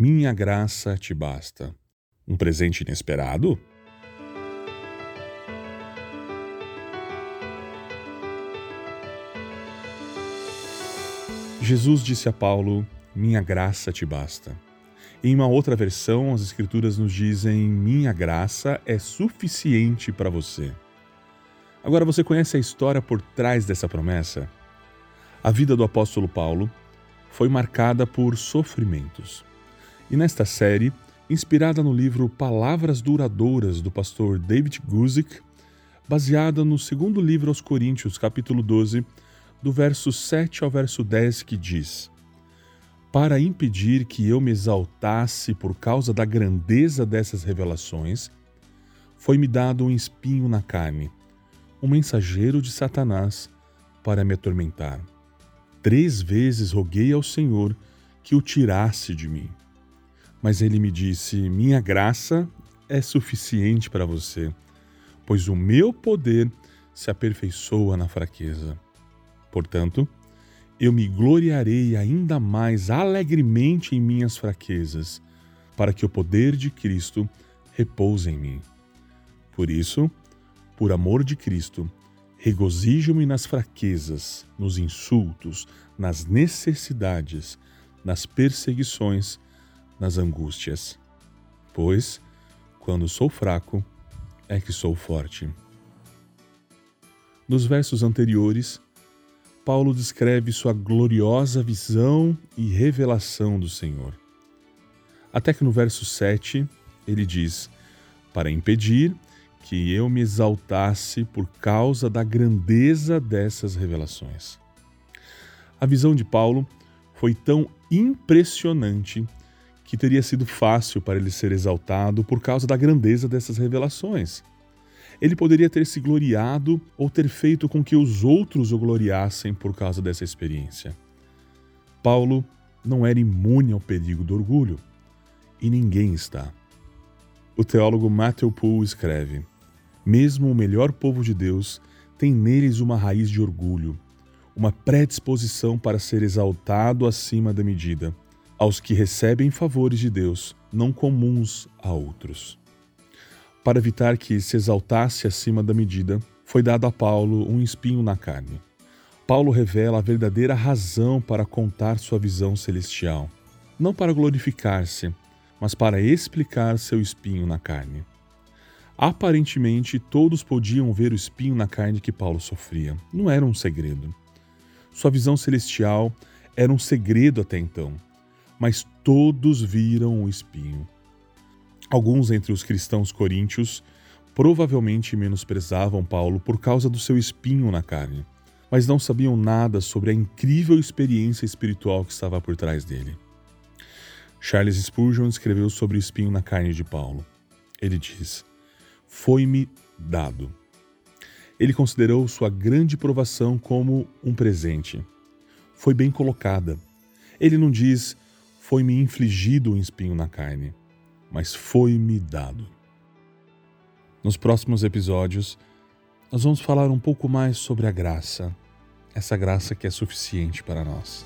Minha graça te basta. Um presente inesperado? Jesus disse a Paulo: Minha graça te basta. Em uma outra versão, as Escrituras nos dizem: Minha graça é suficiente para você. Agora você conhece a história por trás dessa promessa? A vida do apóstolo Paulo foi marcada por sofrimentos. E nesta série, inspirada no livro Palavras Duradouras do pastor David Guzik, baseada no segundo livro aos Coríntios, capítulo 12, do verso 7 ao verso 10, que diz: Para impedir que eu me exaltasse por causa da grandeza dessas revelações, foi-me dado um espinho na carne, um mensageiro de Satanás para me atormentar. Três vezes roguei ao Senhor que o tirasse de mim. Mas ele me disse: Minha graça é suficiente para você, pois o meu poder se aperfeiçoa na fraqueza. Portanto, eu me gloriarei ainda mais alegremente em minhas fraquezas, para que o poder de Cristo repouse em mim. Por isso, por amor de Cristo, regozijo-me nas fraquezas, nos insultos, nas necessidades, nas perseguições, nas angústias. Pois, quando sou fraco, é que sou forte. Nos versos anteriores, Paulo descreve sua gloriosa visão e revelação do Senhor. Até que no verso 7 ele diz: Para impedir que eu me exaltasse por causa da grandeza dessas revelações. A visão de Paulo foi tão impressionante que teria sido fácil para ele ser exaltado por causa da grandeza dessas revelações. Ele poderia ter se gloriado ou ter feito com que os outros o gloriassem por causa dessa experiência. Paulo não era imune ao perigo do orgulho, e ninguém está. O teólogo Matthew Poole escreve: Mesmo o melhor povo de Deus tem neles uma raiz de orgulho, uma predisposição para ser exaltado acima da medida aos que recebem favores de Deus não comuns a outros. Para evitar que se exaltasse acima da medida, foi dado a Paulo um espinho na carne. Paulo revela a verdadeira razão para contar sua visão celestial, não para glorificar-se, mas para explicar seu espinho na carne. Aparentemente, todos podiam ver o espinho na carne que Paulo sofria. Não era um segredo. Sua visão celestial era um segredo até então mas todos viram o espinho. Alguns entre os cristãos coríntios provavelmente menosprezavam Paulo por causa do seu espinho na carne, mas não sabiam nada sobre a incrível experiência espiritual que estava por trás dele. Charles Spurgeon escreveu sobre o espinho na carne de Paulo. Ele diz: Foi-me dado. Ele considerou sua grande provação como um presente. Foi bem colocada. Ele não diz foi-me infligido um espinho na carne, mas foi-me dado. Nos próximos episódios, nós vamos falar um pouco mais sobre a graça, essa graça que é suficiente para nós.